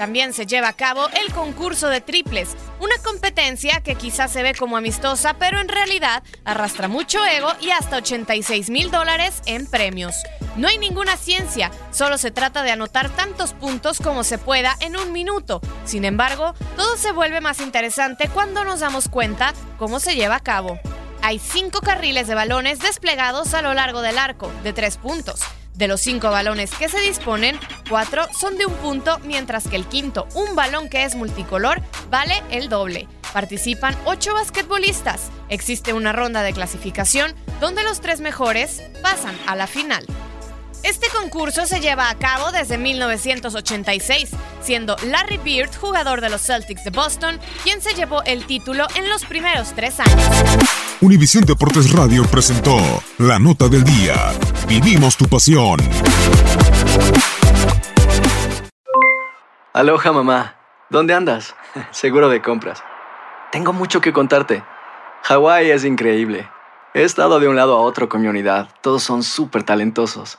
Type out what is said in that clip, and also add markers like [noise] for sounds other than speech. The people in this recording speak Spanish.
también se lleva a cabo el concurso de triples, una competencia que quizás se ve como amistosa, pero en realidad arrastra mucho ego y hasta 86 mil dólares en premios. No hay ninguna ciencia, solo se trata de anotar tantos puntos como se pueda en un minuto. Sin embargo, todo se vuelve más interesante cuando nos damos cuenta cómo se lleva a cabo. Hay cinco carriles de balones desplegados a lo largo del arco, de tres puntos. De los cinco balones que se disponen, cuatro son de un punto, mientras que el quinto, un balón que es multicolor, vale el doble. Participan ocho basquetbolistas. Existe una ronda de clasificación donde los tres mejores pasan a la final. Este concurso se lleva a cabo desde 1986, siendo Larry Bird, jugador de los Celtics de Boston, quien se llevó el título en los primeros tres años. Univisión Deportes Radio presentó La Nota del Día. Vivimos tu pasión. Aloha mamá. ¿Dónde andas? [laughs] Seguro de compras. Tengo mucho que contarte. Hawái es increíble. He estado de un lado a otro con mi unidad. Todos son súper talentosos.